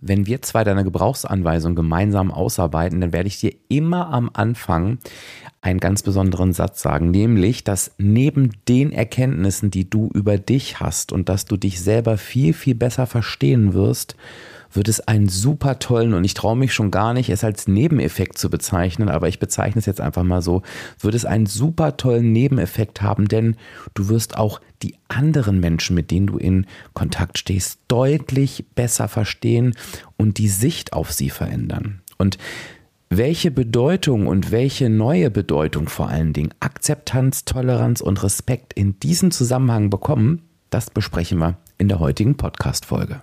wenn wir zwei deine Gebrauchsanweisung gemeinsam ausarbeiten, dann werde ich dir immer am Anfang einen ganz besonderen Satz sagen, nämlich, dass neben den Erkenntnissen, die du über dich hast und dass du dich selber viel, viel besser verstehen wirst, wird es einen super tollen, und ich traue mich schon gar nicht, es als Nebeneffekt zu bezeichnen, aber ich bezeichne es jetzt einfach mal so, wird es einen super tollen Nebeneffekt haben, denn du wirst auch die anderen Menschen, mit denen du in Kontakt stehst, deutlich besser verstehen und die Sicht auf sie verändern. Und welche Bedeutung und welche neue Bedeutung vor allen Dingen Akzeptanz, Toleranz und Respekt in diesem Zusammenhang bekommen, das besprechen wir in der heutigen Podcast-Folge.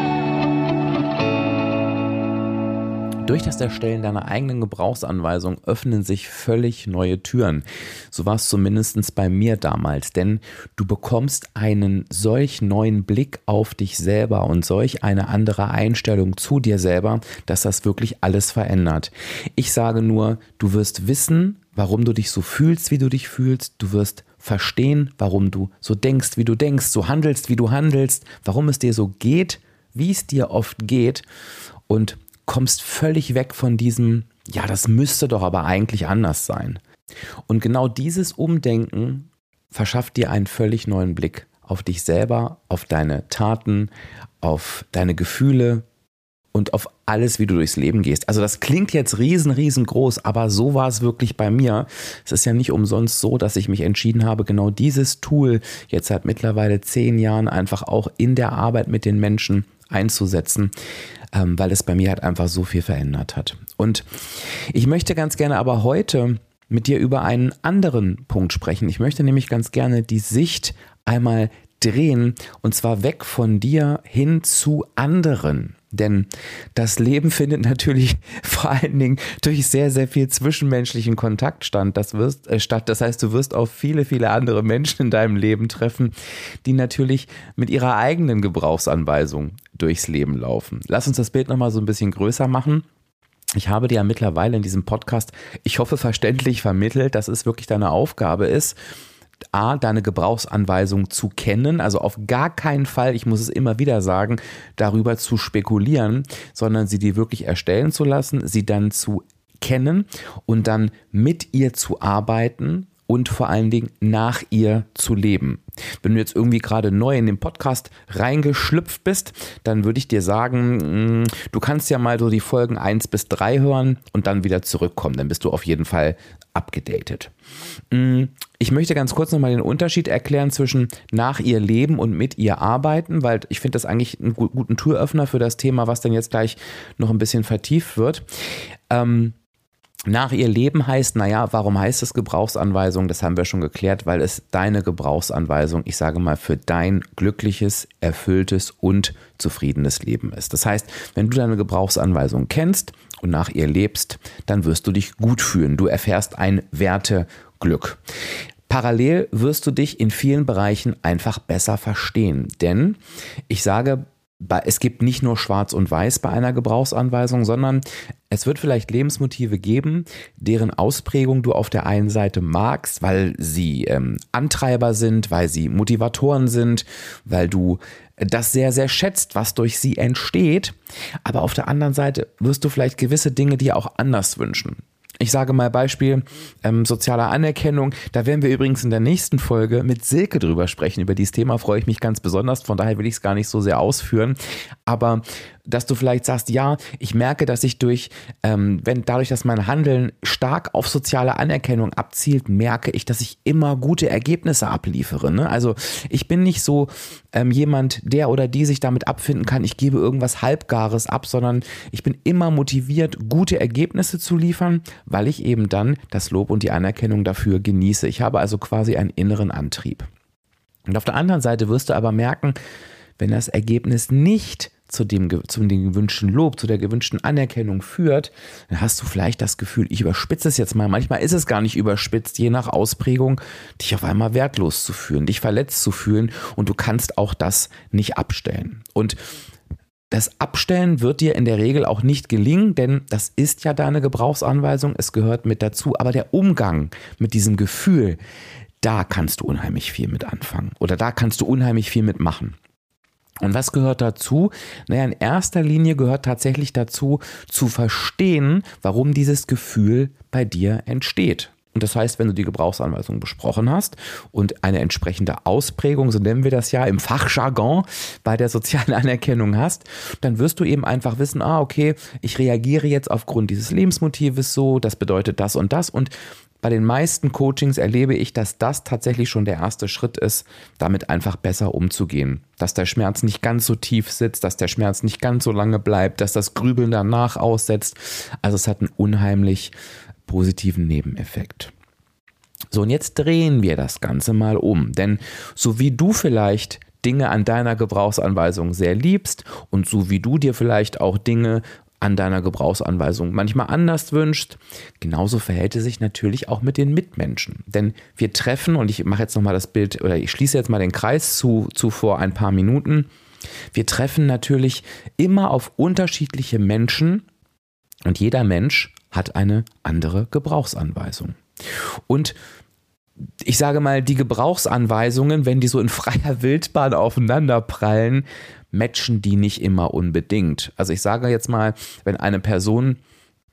Durch das Erstellen deiner eigenen Gebrauchsanweisung öffnen sich völlig neue Türen. So war es zumindest bei mir damals, denn du bekommst einen solch neuen Blick auf dich selber und solch eine andere Einstellung zu dir selber, dass das wirklich alles verändert. Ich sage nur, du wirst wissen, warum du dich so fühlst, wie du dich fühlst. Du wirst verstehen, warum du so denkst, wie du denkst, so handelst, wie du handelst, warum es dir so geht, wie es dir oft geht. Und kommst völlig weg von diesem, ja, das müsste doch aber eigentlich anders sein. Und genau dieses Umdenken verschafft dir einen völlig neuen Blick auf dich selber, auf deine Taten, auf deine Gefühle und auf alles, wie du durchs Leben gehst. Also das klingt jetzt riesen, riesengroß, aber so war es wirklich bei mir. Es ist ja nicht umsonst so, dass ich mich entschieden habe, genau dieses Tool jetzt seit mittlerweile zehn Jahren einfach auch in der Arbeit mit den Menschen einzusetzen, ähm, weil es bei mir halt einfach so viel verändert hat. Und ich möchte ganz gerne aber heute mit dir über einen anderen Punkt sprechen. Ich möchte nämlich ganz gerne die Sicht einmal drehen und zwar weg von dir hin zu anderen. Denn das Leben findet natürlich vor allen Dingen durch sehr, sehr viel zwischenmenschlichen Kontakt stand, das wirst, äh, statt. Das heißt, du wirst auf viele, viele andere Menschen in deinem Leben treffen, die natürlich mit ihrer eigenen Gebrauchsanweisung durchs Leben laufen. Lass uns das Bild nochmal so ein bisschen größer machen. Ich habe dir ja mittlerweile in diesem Podcast, ich hoffe, verständlich vermittelt, dass es wirklich deine Aufgabe ist, A, deine Gebrauchsanweisung zu kennen, also auf gar keinen Fall, ich muss es immer wieder sagen, darüber zu spekulieren, sondern sie dir wirklich erstellen zu lassen, sie dann zu kennen und dann mit ihr zu arbeiten und vor allen Dingen nach ihr zu leben. Wenn du jetzt irgendwie gerade neu in den Podcast reingeschlüpft bist, dann würde ich dir sagen, mm, du kannst ja mal so die Folgen 1 bis 3 hören und dann wieder zurückkommen. Dann bist du auf jeden Fall abgedatet. Ich möchte ganz kurz nochmal den Unterschied erklären zwischen nach ihr leben und mit ihr arbeiten, weil ich finde das eigentlich einen guten Türöffner für das Thema, was dann jetzt gleich noch ein bisschen vertieft wird. Ähm, nach ihr Leben heißt, naja, warum heißt es Gebrauchsanweisung? Das haben wir schon geklärt, weil es deine Gebrauchsanweisung, ich sage mal, für dein glückliches, erfülltes und zufriedenes Leben ist. Das heißt, wenn du deine Gebrauchsanweisung kennst und nach ihr lebst, dann wirst du dich gut fühlen. Du erfährst ein Werteglück. Parallel wirst du dich in vielen Bereichen einfach besser verstehen. Denn ich sage es gibt nicht nur Schwarz und Weiß bei einer Gebrauchsanweisung, sondern es wird vielleicht Lebensmotive geben, deren Ausprägung du auf der einen Seite magst, weil sie ähm, Antreiber sind, weil sie Motivatoren sind, weil du das sehr, sehr schätzt, was durch sie entsteht. Aber auf der anderen Seite wirst du vielleicht gewisse Dinge dir auch anders wünschen. Ich sage mal Beispiel ähm, soziale Anerkennung. Da werden wir übrigens in der nächsten Folge mit Silke drüber sprechen. Über dieses Thema freue ich mich ganz besonders. Von daher will ich es gar nicht so sehr ausführen. Aber dass du vielleicht sagst, ja, ich merke, dass ich durch, ähm, wenn dadurch, dass mein Handeln stark auf soziale Anerkennung abzielt, merke ich, dass ich immer gute Ergebnisse abliefere. Ne? Also ich bin nicht so ähm, jemand, der oder die sich damit abfinden kann, ich gebe irgendwas Halbgares ab, sondern ich bin immer motiviert, gute Ergebnisse zu liefern, weil ich eben dann das Lob und die Anerkennung dafür genieße. Ich habe also quasi einen inneren Antrieb. Und auf der anderen Seite wirst du aber merken, wenn das Ergebnis nicht zu dem, zu dem gewünschten Lob, zu der gewünschten Anerkennung führt, dann hast du vielleicht das Gefühl, ich überspitze es jetzt mal. Manchmal ist es gar nicht überspitzt, je nach Ausprägung, dich auf einmal wertlos zu fühlen, dich verletzt zu fühlen und du kannst auch das nicht abstellen. Und das Abstellen wird dir in der Regel auch nicht gelingen, denn das ist ja deine Gebrauchsanweisung, es gehört mit dazu. Aber der Umgang mit diesem Gefühl, da kannst du unheimlich viel mit anfangen oder da kannst du unheimlich viel mitmachen. Und was gehört dazu? Naja, in erster Linie gehört tatsächlich dazu, zu verstehen, warum dieses Gefühl bei dir entsteht. Und das heißt, wenn du die Gebrauchsanweisung besprochen hast und eine entsprechende Ausprägung, so nennen wir das ja im Fachjargon, bei der sozialen Anerkennung hast, dann wirst du eben einfach wissen, ah, okay, ich reagiere jetzt aufgrund dieses Lebensmotives so, das bedeutet das und das. Und bei den meisten Coachings erlebe ich, dass das tatsächlich schon der erste Schritt ist, damit einfach besser umzugehen. Dass der Schmerz nicht ganz so tief sitzt, dass der Schmerz nicht ganz so lange bleibt, dass das Grübeln danach aussetzt. Also es hat einen unheimlich positiven Nebeneffekt. So, und jetzt drehen wir das Ganze mal um. Denn so wie du vielleicht Dinge an deiner Gebrauchsanweisung sehr liebst und so wie du dir vielleicht auch Dinge an deiner Gebrauchsanweisung manchmal anders wünschst, genauso verhält es sich natürlich auch mit den Mitmenschen. Denn wir treffen, und ich mache jetzt nochmal das Bild, oder ich schließe jetzt mal den Kreis zu, zu vor ein paar Minuten, wir treffen natürlich immer auf unterschiedliche Menschen und jeder Mensch hat eine andere Gebrauchsanweisung. Und ich sage mal, die Gebrauchsanweisungen, wenn die so in freier Wildbahn aufeinander prallen, matchen die nicht immer unbedingt. Also ich sage jetzt mal, wenn eine Person,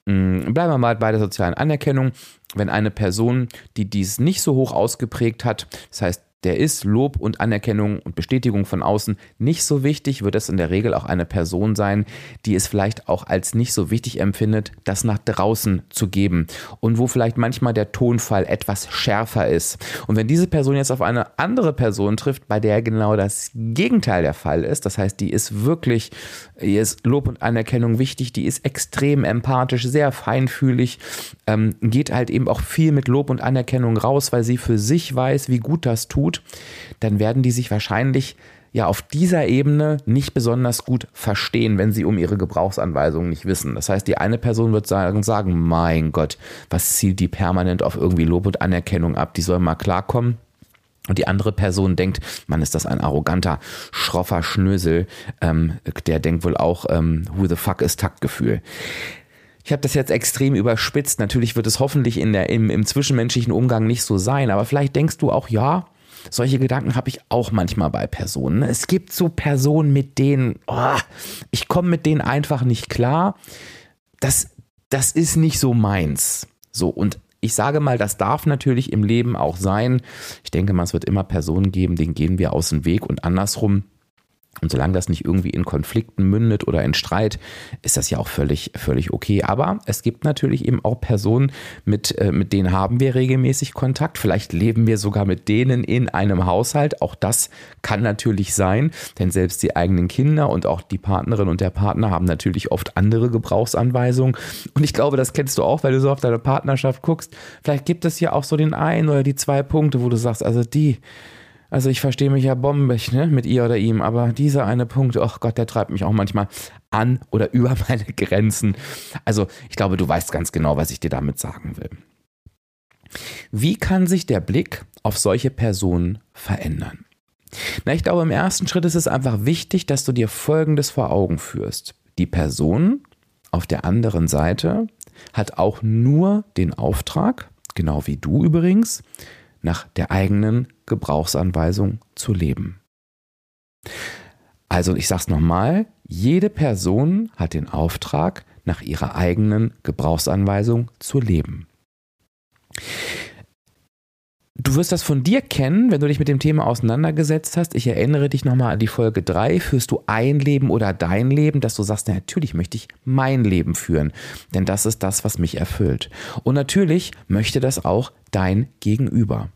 hm, bleiben wir mal bei der sozialen Anerkennung, wenn eine Person, die dies nicht so hoch ausgeprägt hat, das heißt, der ist Lob und Anerkennung und Bestätigung von außen. Nicht so wichtig, wird es in der Regel auch eine Person sein, die es vielleicht auch als nicht so wichtig empfindet, das nach draußen zu geben. Und wo vielleicht manchmal der Tonfall etwas schärfer ist. Und wenn diese Person jetzt auf eine andere Person trifft, bei der genau das Gegenteil der Fall ist, das heißt, die ist wirklich, ihr ist Lob und Anerkennung wichtig, die ist extrem empathisch, sehr feinfühlig, ähm, geht halt eben auch viel mit Lob und Anerkennung raus, weil sie für sich weiß, wie gut das tut tut, dann werden die sich wahrscheinlich ja auf dieser Ebene nicht besonders gut verstehen, wenn sie um ihre Gebrauchsanweisungen nicht wissen. Das heißt, die eine Person wird sagen, sagen, mein Gott, was zielt die permanent auf irgendwie Lob und Anerkennung ab, die soll mal klarkommen. Und die andere Person denkt, man ist das ein arroganter, schroffer Schnösel, ähm, der denkt wohl auch, ähm, who the fuck ist Taktgefühl. Ich habe das jetzt extrem überspitzt. Natürlich wird es hoffentlich in der, im, im zwischenmenschlichen Umgang nicht so sein, aber vielleicht denkst du auch, ja, solche Gedanken habe ich auch manchmal bei Personen. Es gibt so Personen, mit denen, oh, ich komme mit denen einfach nicht klar. Das, das ist nicht so meins. So, und ich sage mal, das darf natürlich im Leben auch sein. Ich denke mal, es wird immer Personen geben, denen gehen wir aus dem Weg und andersrum. Und solange das nicht irgendwie in Konflikten mündet oder in Streit, ist das ja auch völlig, völlig okay. Aber es gibt natürlich eben auch Personen, mit, äh, mit denen haben wir regelmäßig Kontakt. Vielleicht leben wir sogar mit denen in einem Haushalt. Auch das kann natürlich sein, denn selbst die eigenen Kinder und auch die Partnerin und der Partner haben natürlich oft andere Gebrauchsanweisungen. Und ich glaube, das kennst du auch, weil du so auf deine Partnerschaft guckst. Vielleicht gibt es ja auch so den einen oder die zwei Punkte, wo du sagst, also die, also ich verstehe mich ja bombig ne, mit ihr oder ihm, aber dieser eine Punkt, oh Gott, der treibt mich auch manchmal an oder über meine Grenzen. Also ich glaube, du weißt ganz genau, was ich dir damit sagen will. Wie kann sich der Blick auf solche Personen verändern? Na, ich glaube, im ersten Schritt ist es einfach wichtig, dass du dir Folgendes vor Augen führst. Die Person auf der anderen Seite hat auch nur den Auftrag, genau wie du übrigens, nach der eigenen Gebrauchsanweisung zu leben. Also ich sage es nochmal, jede Person hat den Auftrag, nach ihrer eigenen Gebrauchsanweisung zu leben. Du wirst das von dir kennen, wenn du dich mit dem Thema auseinandergesetzt hast. Ich erinnere dich nochmal an die Folge 3. Führst du ein Leben oder dein Leben, dass du sagst, na, natürlich möchte ich mein Leben führen, denn das ist das, was mich erfüllt. Und natürlich möchte das auch dein Gegenüber.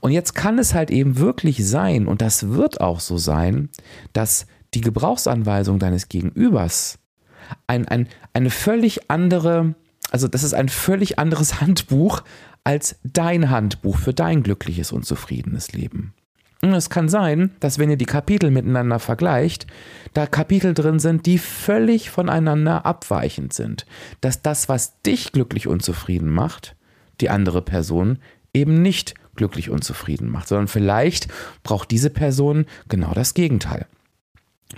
Und jetzt kann es halt eben wirklich sein, und das wird auch so sein, dass die Gebrauchsanweisung deines Gegenübers ein, ein, eine völlig andere, also das ist ein völlig anderes Handbuch als dein Handbuch für dein glückliches und zufriedenes Leben. Und es kann sein, dass wenn ihr die Kapitel miteinander vergleicht, da Kapitel drin sind, die völlig voneinander abweichend sind. Dass das, was dich glücklich und zufrieden macht, die andere Person eben nicht glücklich und zufrieden macht, sondern vielleicht braucht diese Person genau das Gegenteil.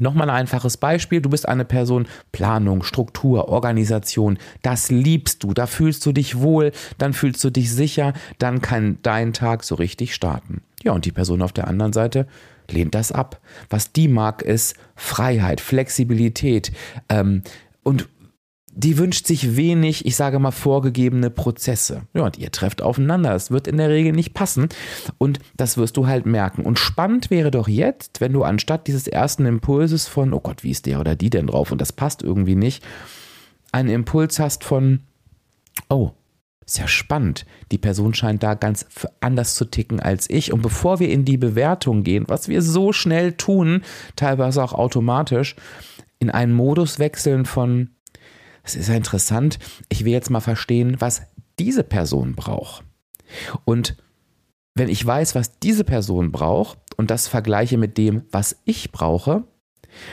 Nochmal ein einfaches Beispiel. Du bist eine Person, Planung, Struktur, Organisation. Das liebst du. Da fühlst du dich wohl, dann fühlst du dich sicher, dann kann dein Tag so richtig starten. Ja, und die Person auf der anderen Seite lehnt das ab. Was die mag, ist Freiheit, Flexibilität ähm, und die wünscht sich wenig, ich sage mal, vorgegebene Prozesse. Ja, und ihr trefft aufeinander. Das wird in der Regel nicht passen. Und das wirst du halt merken. Und spannend wäre doch jetzt, wenn du anstatt dieses ersten Impulses von, oh Gott, wie ist der oder die denn drauf und das passt irgendwie nicht, einen Impuls hast von, oh, ist ja spannend. Die Person scheint da ganz anders zu ticken als ich. Und bevor wir in die Bewertung gehen, was wir so schnell tun, teilweise auch automatisch, in einen Modus wechseln von, es ist ja interessant, ich will jetzt mal verstehen, was diese Person braucht. Und wenn ich weiß, was diese Person braucht und das vergleiche mit dem, was ich brauche,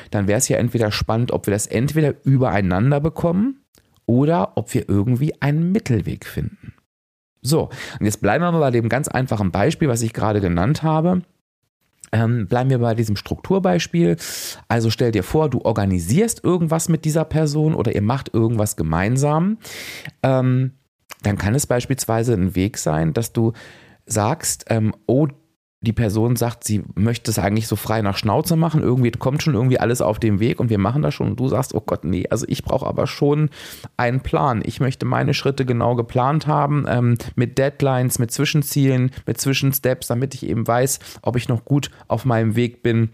dann wäre es ja entweder spannend, ob wir das entweder übereinander bekommen oder ob wir irgendwie einen Mittelweg finden. So, und jetzt bleiben wir mal bei dem ganz einfachen Beispiel, was ich gerade genannt habe. Ähm, bleiben wir bei diesem Strukturbeispiel. Also stell dir vor, du organisierst irgendwas mit dieser Person oder ihr macht irgendwas gemeinsam. Ähm, dann kann es beispielsweise ein Weg sein, dass du sagst, ähm, oh, die Person sagt, sie möchte es eigentlich so frei nach Schnauze machen, irgendwie kommt schon irgendwie alles auf den Weg und wir machen das schon. Und du sagst, oh Gott, nee, also ich brauche aber schon einen Plan. Ich möchte meine Schritte genau geplant haben, ähm, mit Deadlines, mit Zwischenzielen, mit Zwischensteps, damit ich eben weiß, ob ich noch gut auf meinem Weg bin,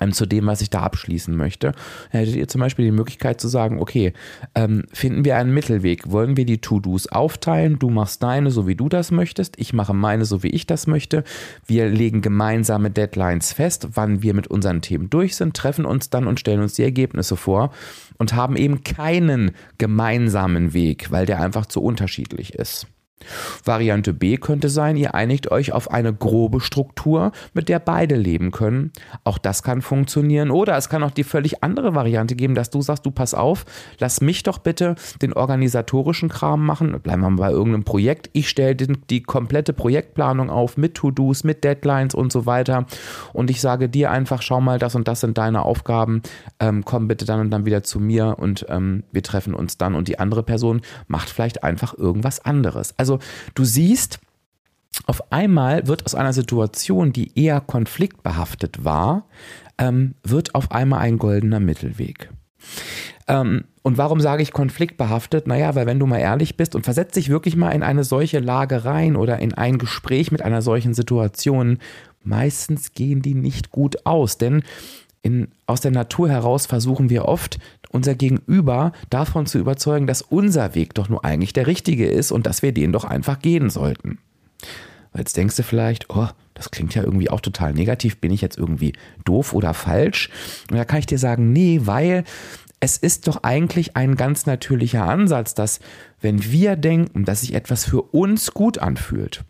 ähm, zu dem, was ich da abschließen möchte, hättet ihr zum Beispiel die Möglichkeit zu sagen, okay, ähm, finden wir einen Mittelweg, wollen wir die To-Dos aufteilen, du machst deine, so wie du das möchtest, ich mache meine, so wie ich das möchte, wir legen gemeinsame Deadlines fest, wann wir mit unseren Themen durch sind, treffen uns dann und stellen uns die Ergebnisse vor und haben eben keinen gemeinsamen Weg, weil der einfach zu unterschiedlich ist. Variante B könnte sein, ihr einigt euch auf eine grobe Struktur, mit der beide leben können. Auch das kann funktionieren. Oder es kann auch die völlig andere Variante geben, dass du sagst, du pass auf, lass mich doch bitte den organisatorischen Kram machen. Bleiben wir mal bei irgendeinem Projekt. Ich stelle die komplette Projektplanung auf mit To-Dos, mit Deadlines und so weiter. Und ich sage dir einfach, schau mal, das und das sind deine Aufgaben. Ähm, komm bitte dann und dann wieder zu mir und ähm, wir treffen uns dann. Und die andere Person macht vielleicht einfach irgendwas anderes. Also also du siehst, auf einmal wird aus einer Situation, die eher konfliktbehaftet war, ähm, wird auf einmal ein goldener Mittelweg. Ähm, und warum sage ich konfliktbehaftet? Naja, weil wenn du mal ehrlich bist und versetzt dich wirklich mal in eine solche Lage rein oder in ein Gespräch mit einer solchen Situation, meistens gehen die nicht gut aus. Denn in, aus der Natur heraus versuchen wir oft, unser Gegenüber davon zu überzeugen, dass unser Weg doch nur eigentlich der richtige ist und dass wir den doch einfach gehen sollten. Jetzt denkst du vielleicht, oh, das klingt ja irgendwie auch total negativ, bin ich jetzt irgendwie doof oder falsch? Und da kann ich dir sagen, nee, weil es ist doch eigentlich ein ganz natürlicher Ansatz, dass wenn wir denken, dass sich etwas für uns gut anfühlt,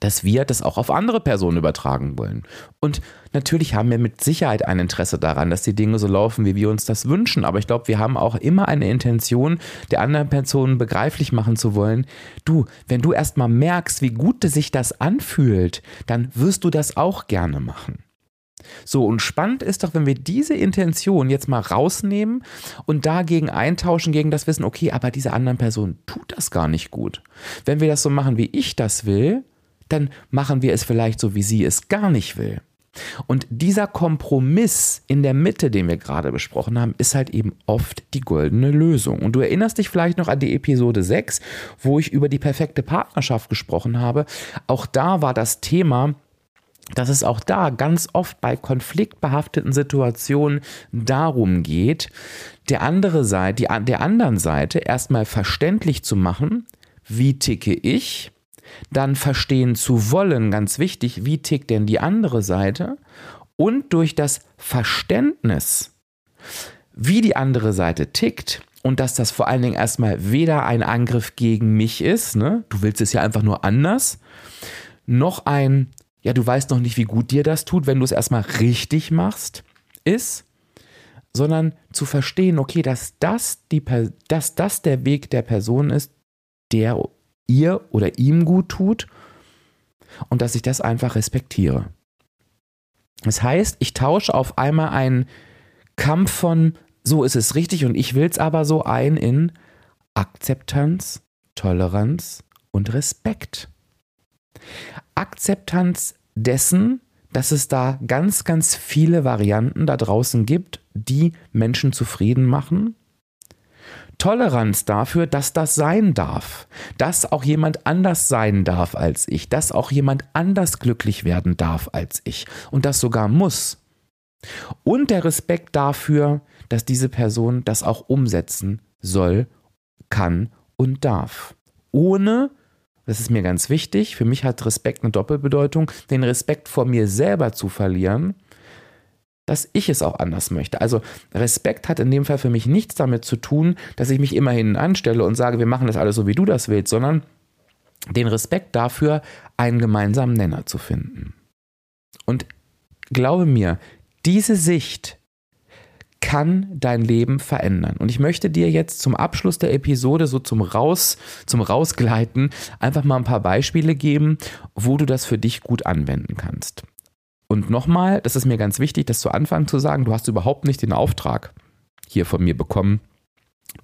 dass wir das auch auf andere Personen übertragen wollen. Und natürlich haben wir mit Sicherheit ein Interesse daran, dass die Dinge so laufen, wie wir uns das wünschen. Aber ich glaube, wir haben auch immer eine Intention, der anderen Person begreiflich machen zu wollen. Du, wenn du erstmal merkst, wie gut sich das anfühlt, dann wirst du das auch gerne machen. So, und spannend ist doch, wenn wir diese Intention jetzt mal rausnehmen und dagegen eintauschen, gegen das Wissen, okay, aber diese anderen Person tut das gar nicht gut. Wenn wir das so machen, wie ich das will, dann machen wir es vielleicht so, wie sie es gar nicht will. Und dieser Kompromiss in der Mitte, den wir gerade besprochen haben, ist halt eben oft die goldene Lösung. Und du erinnerst dich vielleicht noch an die Episode 6, wo ich über die perfekte Partnerschaft gesprochen habe. Auch da war das Thema, dass es auch da ganz oft bei konfliktbehafteten Situationen darum geht, der andere Seite, der anderen Seite erstmal verständlich zu machen, wie ticke ich, dann verstehen zu wollen, ganz wichtig, wie tickt denn die andere Seite und durch das Verständnis, wie die andere Seite tickt und dass das vor allen Dingen erstmal weder ein Angriff gegen mich ist, ne? du willst es ja einfach nur anders, noch ein ja, du weißt noch nicht, wie gut dir das tut, wenn du es erstmal richtig machst, ist, sondern zu verstehen, okay, dass das, die, dass das der Weg der Person ist, der ihr oder ihm gut tut und dass ich das einfach respektiere. Das heißt, ich tausche auf einmal einen Kampf von so ist es richtig und ich will es aber so ein in Akzeptanz, Toleranz und Respekt. Akzeptanz dessen, dass es da ganz, ganz viele Varianten da draußen gibt, die Menschen zufrieden machen. Toleranz dafür, dass das sein darf, dass auch jemand anders sein darf als ich, dass auch jemand anders glücklich werden darf als ich und das sogar muss. Und der Respekt dafür, dass diese Person das auch umsetzen soll, kann und darf. Ohne, das ist mir ganz wichtig, für mich hat Respekt eine Doppelbedeutung, den Respekt vor mir selber zu verlieren, dass ich es auch anders möchte. Also Respekt hat in dem Fall für mich nichts damit zu tun, dass ich mich immerhin anstelle und sage, wir machen das alles so, wie du das willst, sondern den Respekt dafür, einen gemeinsamen Nenner zu finden. Und glaube mir, diese Sicht kann dein Leben verändern. Und ich möchte dir jetzt zum Abschluss der Episode, so zum Raus, zum Rausgleiten, einfach mal ein paar Beispiele geben, wo du das für dich gut anwenden kannst. Und nochmal, das ist mir ganz wichtig, das zu Anfang zu sagen, du hast überhaupt nicht den Auftrag hier von mir bekommen,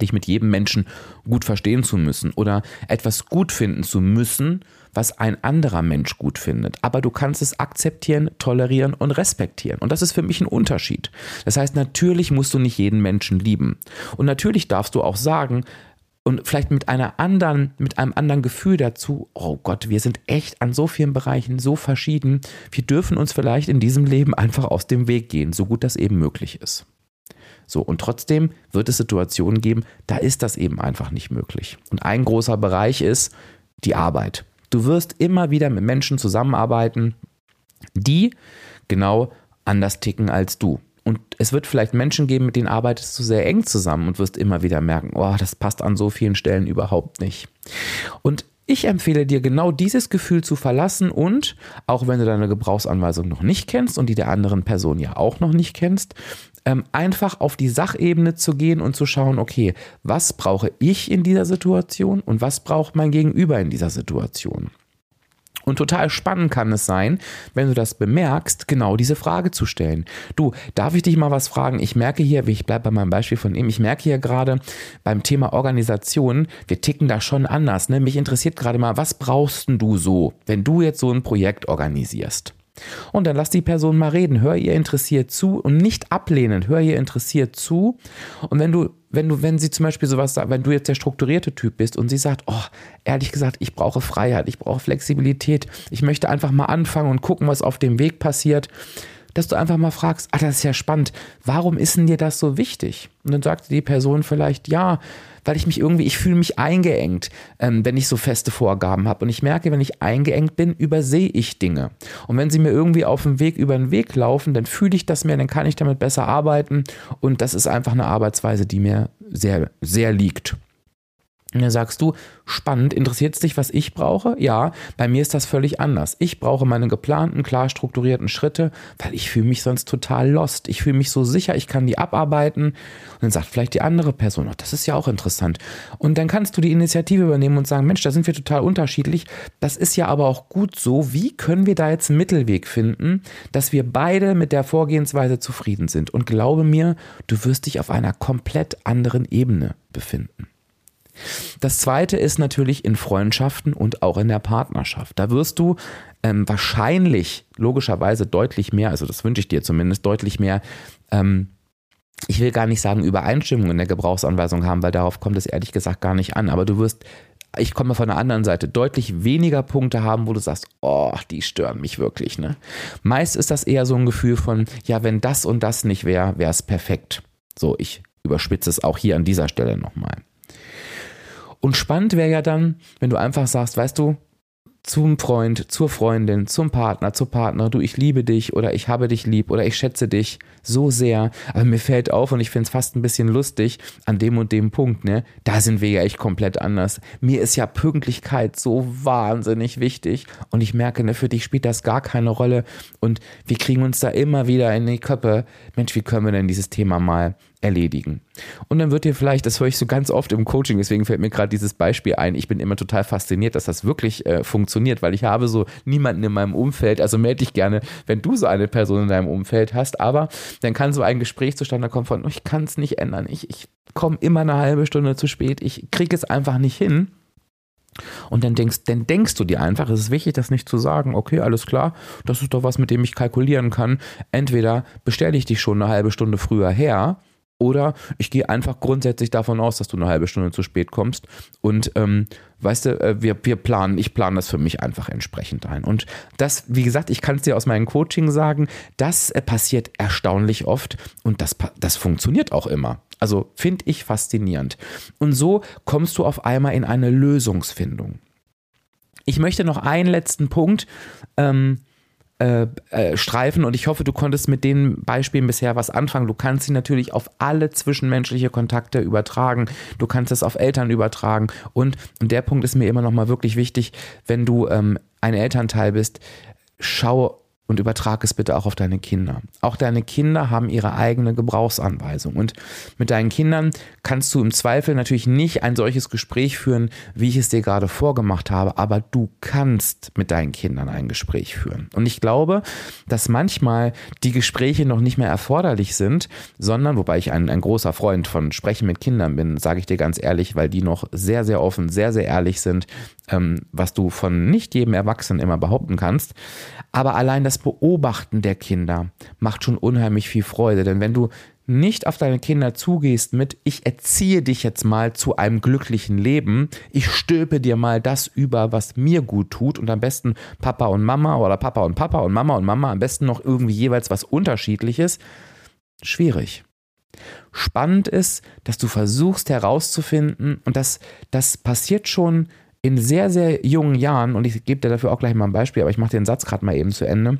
dich mit jedem Menschen gut verstehen zu müssen oder etwas gut finden zu müssen, was ein anderer Mensch gut findet. Aber du kannst es akzeptieren, tolerieren und respektieren. Und das ist für mich ein Unterschied. Das heißt, natürlich musst du nicht jeden Menschen lieben. Und natürlich darfst du auch sagen, und vielleicht mit einer anderen, mit einem anderen Gefühl dazu, oh Gott, wir sind echt an so vielen Bereichen so verschieden. Wir dürfen uns vielleicht in diesem Leben einfach aus dem Weg gehen, so gut das eben möglich ist. So, und trotzdem wird es Situationen geben, da ist das eben einfach nicht möglich. Und ein großer Bereich ist die Arbeit. Du wirst immer wieder mit Menschen zusammenarbeiten, die genau anders ticken als du. Und es wird vielleicht Menschen geben, mit denen arbeitest du sehr eng zusammen und wirst immer wieder merken, oh, das passt an so vielen Stellen überhaupt nicht. Und ich empfehle dir genau dieses Gefühl zu verlassen und, auch wenn du deine Gebrauchsanweisung noch nicht kennst und die der anderen Person ja auch noch nicht kennst, ähm, einfach auf die Sachebene zu gehen und zu schauen, okay, was brauche ich in dieser Situation und was braucht mein Gegenüber in dieser Situation? Und total spannend kann es sein, wenn du das bemerkst, genau diese Frage zu stellen. Du, darf ich dich mal was fragen? Ich merke hier, ich bleibe bei meinem Beispiel von ihm, ich merke hier gerade beim Thema Organisation, wir ticken da schon anders. Ne? Mich interessiert gerade mal, was brauchst du so, wenn du jetzt so ein Projekt organisierst? Und dann lass die Person mal reden, hör ihr interessiert zu und nicht ablehnen, hör ihr interessiert zu. Und wenn du, wenn du, wenn sie zum Beispiel sowas sagt, wenn du jetzt der strukturierte Typ bist und sie sagt, oh, ehrlich gesagt, ich brauche Freiheit, ich brauche Flexibilität, ich möchte einfach mal anfangen und gucken, was auf dem Weg passiert, dass du einfach mal fragst, ah, das ist ja spannend, warum ist denn dir das so wichtig? Und dann sagt die Person vielleicht, ja, weil ich mich irgendwie, ich fühle mich eingeengt, ähm, wenn ich so feste Vorgaben habe. Und ich merke, wenn ich eingeengt bin, übersehe ich Dinge. Und wenn sie mir irgendwie auf dem Weg über den Weg laufen, dann fühle ich das mehr, dann kann ich damit besser arbeiten. Und das ist einfach eine Arbeitsweise, die mir sehr, sehr liegt. Und dann sagst du, spannend, interessiert es dich, was ich brauche? Ja, bei mir ist das völlig anders. Ich brauche meine geplanten, klar strukturierten Schritte, weil ich fühle mich sonst total lost. Ich fühle mich so sicher, ich kann die abarbeiten. Und dann sagt vielleicht die andere Person, oh, das ist ja auch interessant. Und dann kannst du die Initiative übernehmen und sagen, Mensch, da sind wir total unterschiedlich. Das ist ja aber auch gut so. Wie können wir da jetzt einen Mittelweg finden, dass wir beide mit der Vorgehensweise zufrieden sind? Und glaube mir, du wirst dich auf einer komplett anderen Ebene befinden. Das zweite ist natürlich in Freundschaften und auch in der Partnerschaft. Da wirst du ähm, wahrscheinlich logischerweise deutlich mehr, also das wünsche ich dir zumindest, deutlich mehr ähm, ich will gar nicht sagen Übereinstimmung in der Gebrauchsanweisung haben, weil darauf kommt es ehrlich gesagt gar nicht an. Aber du wirst, ich komme von der anderen Seite, deutlich weniger Punkte haben, wo du sagst, oh, die stören mich wirklich. Ne? Meist ist das eher so ein Gefühl von, ja, wenn das und das nicht wäre, wäre es perfekt. So, ich überspitze es auch hier an dieser Stelle nochmal. Und spannend wäre ja dann, wenn du einfach sagst, weißt du, zum Freund, zur Freundin, zum Partner, zur Partner, du, ich liebe dich oder ich habe dich lieb oder ich schätze dich so sehr, aber mir fällt auf und ich finde es fast ein bisschen lustig an dem und dem Punkt, ne? Da sind wir ja echt komplett anders. Mir ist ja Pünktlichkeit so wahnsinnig wichtig und ich merke, ne, für dich spielt das gar keine Rolle und wir kriegen uns da immer wieder in die Köpfe. Mensch, wie können wir denn dieses Thema mal erledigen. Und dann wird dir vielleicht, das höre ich so ganz oft im Coaching, deswegen fällt mir gerade dieses Beispiel ein, ich bin immer total fasziniert, dass das wirklich äh, funktioniert, weil ich habe so niemanden in meinem Umfeld, also melde dich gerne, wenn du so eine Person in deinem Umfeld hast, aber dann kann so ein Gespräch zustande kommen von, ich kann es nicht ändern, ich, ich komme immer eine halbe Stunde zu spät, ich kriege es einfach nicht hin. Und dann denkst, dann denkst du dir einfach, es ist wichtig, das nicht zu sagen, okay, alles klar, das ist doch was, mit dem ich kalkulieren kann. Entweder bestelle ich dich schon eine halbe Stunde früher her, oder ich gehe einfach grundsätzlich davon aus, dass du eine halbe Stunde zu spät kommst. Und ähm, weißt du, äh, wir, wir planen, ich plane das für mich einfach entsprechend ein. Und das, wie gesagt, ich kann es dir aus meinem Coaching sagen, das äh, passiert erstaunlich oft und das, das funktioniert auch immer. Also finde ich faszinierend. Und so kommst du auf einmal in eine Lösungsfindung. Ich möchte noch einen letzten Punkt ähm, äh, äh, streifen und ich hoffe, du konntest mit den Beispielen bisher was anfangen. Du kannst sie natürlich auf alle zwischenmenschliche Kontakte übertragen. Du kannst es auf Eltern übertragen und, und der Punkt ist mir immer noch mal wirklich wichtig, wenn du ähm, ein Elternteil bist, schau und übertrag es bitte auch auf deine Kinder. Auch deine Kinder haben ihre eigene Gebrauchsanweisung. Und mit deinen Kindern kannst du im Zweifel natürlich nicht ein solches Gespräch führen, wie ich es dir gerade vorgemacht habe, aber du kannst mit deinen Kindern ein Gespräch führen. Und ich glaube, dass manchmal die Gespräche noch nicht mehr erforderlich sind, sondern, wobei ich ein, ein großer Freund von Sprechen mit Kindern bin, sage ich dir ganz ehrlich, weil die noch sehr, sehr offen, sehr, sehr ehrlich sind, ähm, was du von nicht jedem Erwachsenen immer behaupten kannst. Aber allein das Beobachten der Kinder macht schon unheimlich viel Freude. Denn wenn du nicht auf deine Kinder zugehst mit, ich erziehe dich jetzt mal zu einem glücklichen Leben, ich stülpe dir mal das über, was mir gut tut und am besten Papa und Mama oder Papa und Papa und Mama und Mama, am besten noch irgendwie jeweils was unterschiedliches, schwierig. Spannend ist, dass du versuchst herauszufinden, und das, das passiert schon in sehr, sehr jungen Jahren, und ich gebe dir dafür auch gleich mal ein Beispiel, aber ich mache den Satz gerade mal eben zu Ende.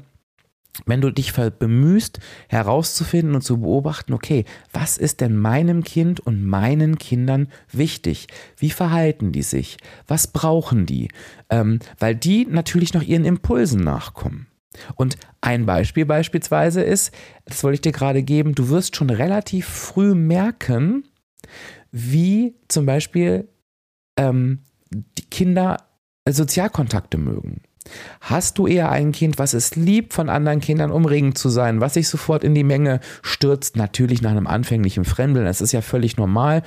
Wenn du dich bemühst, herauszufinden und zu beobachten, okay, was ist denn meinem Kind und meinen Kindern wichtig? Wie verhalten die sich? Was brauchen die? Ähm, weil die natürlich noch ihren Impulsen nachkommen. Und ein Beispiel beispielsweise ist, das wollte ich dir gerade geben, du wirst schon relativ früh merken, wie zum Beispiel ähm, die Kinder Sozialkontakte mögen. Hast du eher ein Kind, was es liebt, von anderen Kindern umringt zu sein, was sich sofort in die Menge stürzt, natürlich nach einem anfänglichen Fremdeln, das ist ja völlig normal.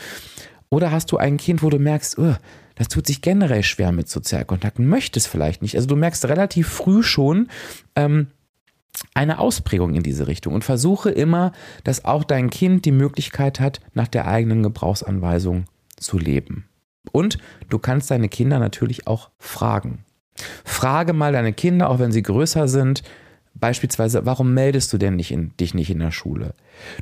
Oder hast du ein Kind, wo du merkst, oh, das tut sich generell schwer mit Sozialkontakten, möchtest vielleicht nicht. Also du merkst relativ früh schon ähm, eine Ausprägung in diese Richtung und versuche immer, dass auch dein Kind die Möglichkeit hat, nach der eigenen Gebrauchsanweisung zu leben. Und du kannst deine Kinder natürlich auch fragen. Frage mal deine Kinder, auch wenn sie größer sind, Beispielsweise, warum meldest du denn nicht in, dich nicht in der Schule?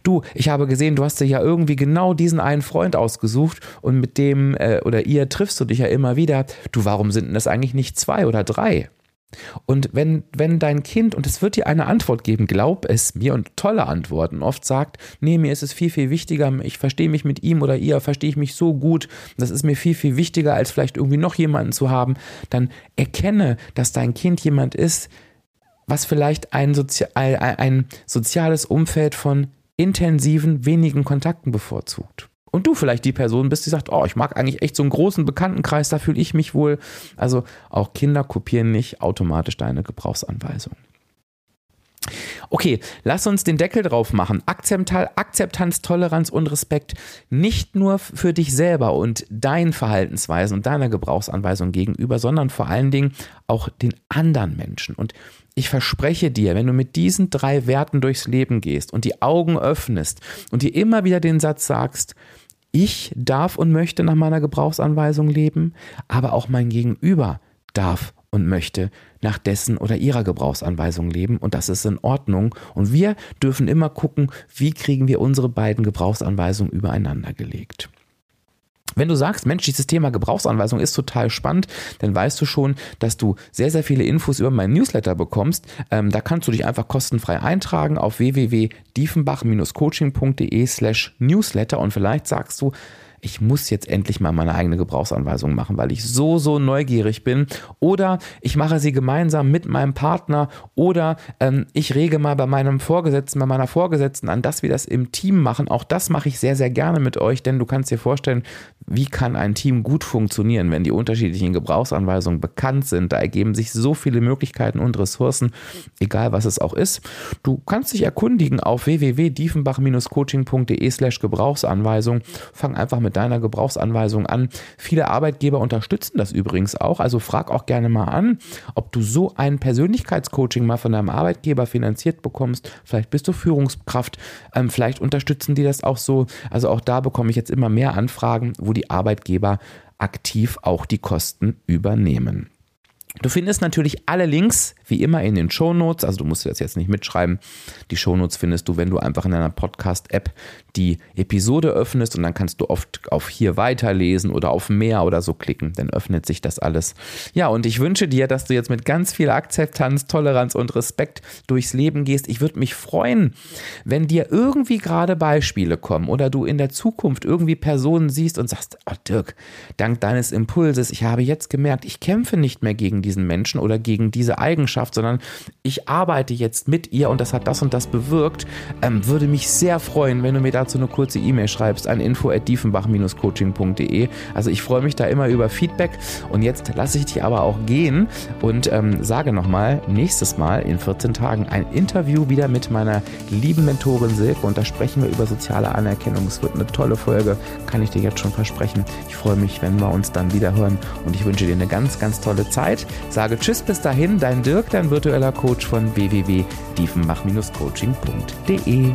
Du, ich habe gesehen, du hast dir ja irgendwie genau diesen einen Freund ausgesucht und mit dem äh, oder ihr triffst du dich ja immer wieder. Du, warum sind denn das eigentlich nicht zwei oder drei? Und wenn, wenn dein Kind, und es wird dir eine Antwort geben, glaub es mir, und tolle Antworten, oft sagt, nee, mir ist es viel, viel wichtiger, ich verstehe mich mit ihm oder ihr, verstehe ich mich so gut, das ist mir viel, viel wichtiger, als vielleicht irgendwie noch jemanden zu haben, dann erkenne, dass dein Kind jemand ist, was vielleicht ein, Sozi ein soziales Umfeld von intensiven, wenigen Kontakten bevorzugt und du vielleicht die Person bist, die sagt, oh, ich mag eigentlich echt so einen großen Bekanntenkreis, da fühle ich mich wohl. Also auch Kinder kopieren nicht automatisch deine Gebrauchsanweisung. Okay, lass uns den Deckel drauf machen. Akzeptanz, Toleranz und Respekt nicht nur für dich selber und deinen Verhaltensweisen und deiner Gebrauchsanweisung gegenüber, sondern vor allen Dingen auch den anderen Menschen. Und ich verspreche dir, wenn du mit diesen drei Werten durchs Leben gehst und die Augen öffnest und dir immer wieder den Satz sagst, ich darf und möchte nach meiner Gebrauchsanweisung leben, aber auch mein Gegenüber darf und möchte nach dessen oder ihrer Gebrauchsanweisung leben und das ist in Ordnung. Und wir dürfen immer gucken, wie kriegen wir unsere beiden Gebrauchsanweisungen übereinander gelegt. Wenn du sagst, Mensch, dieses Thema Gebrauchsanweisung ist total spannend, dann weißt du schon, dass du sehr, sehr viele Infos über meinen Newsletter bekommst. Ähm, da kannst du dich einfach kostenfrei eintragen auf www.diefenbach-coaching.de slash Newsletter und vielleicht sagst du, ich muss jetzt endlich mal meine eigene Gebrauchsanweisung machen, weil ich so, so neugierig bin. Oder ich mache sie gemeinsam mit meinem Partner oder ähm, ich rege mal bei meinem Vorgesetzten, bei meiner Vorgesetzten an, dass wir das im Team machen. Auch das mache ich sehr, sehr gerne mit euch, denn du kannst dir vorstellen, wie kann ein Team gut funktionieren, wenn die unterschiedlichen Gebrauchsanweisungen bekannt sind. Da ergeben sich so viele Möglichkeiten und Ressourcen, egal was es auch ist. Du kannst dich erkundigen auf www.diefenbach-coaching.de slash Gebrauchsanweisung. Fang einfach mit deiner Gebrauchsanweisung an. Viele Arbeitgeber unterstützen das übrigens auch. Also frag auch gerne mal an, ob du so ein Persönlichkeitscoaching mal von deinem Arbeitgeber finanziert bekommst. Vielleicht bist du Führungskraft. Ähm, vielleicht unterstützen die das auch so. Also auch da bekomme ich jetzt immer mehr Anfragen, wo die Arbeitgeber aktiv auch die Kosten übernehmen. Du findest natürlich alle Links wie immer in den Shownotes, also du musst das jetzt nicht mitschreiben. Die Shownotes findest du, wenn du einfach in deiner Podcast-App die Episode öffnest und dann kannst du oft auf hier weiterlesen oder auf mehr oder so klicken, dann öffnet sich das alles. Ja, und ich wünsche dir, dass du jetzt mit ganz viel Akzeptanz, Toleranz und Respekt durchs Leben gehst. Ich würde mich freuen, wenn dir irgendwie gerade Beispiele kommen oder du in der Zukunft irgendwie Personen siehst und sagst, oh Dirk, dank deines Impulses, ich habe jetzt gemerkt, ich kämpfe nicht mehr gegen diesen Menschen oder gegen diese Eigenschaft, sondern ich arbeite jetzt mit ihr und das hat das und das bewirkt. Ähm, würde mich sehr freuen, wenn du mir dazu eine kurze E-Mail schreibst an info@diefenbach-coaching.de. Also ich freue mich da immer über Feedback und jetzt lasse ich dich aber auch gehen und ähm, sage nochmal, nächstes Mal in 14 Tagen ein Interview wieder mit meiner lieben Mentorin Silke und da sprechen wir über soziale Anerkennung. Es wird eine tolle Folge, kann ich dir jetzt schon versprechen. Ich freue mich, wenn wir uns dann wieder hören und ich wünsche dir eine ganz, ganz tolle Zeit. Sage Tschüss bis dahin, dein Dirk, dein virtueller Coach von www.diefenbach-coaching.de.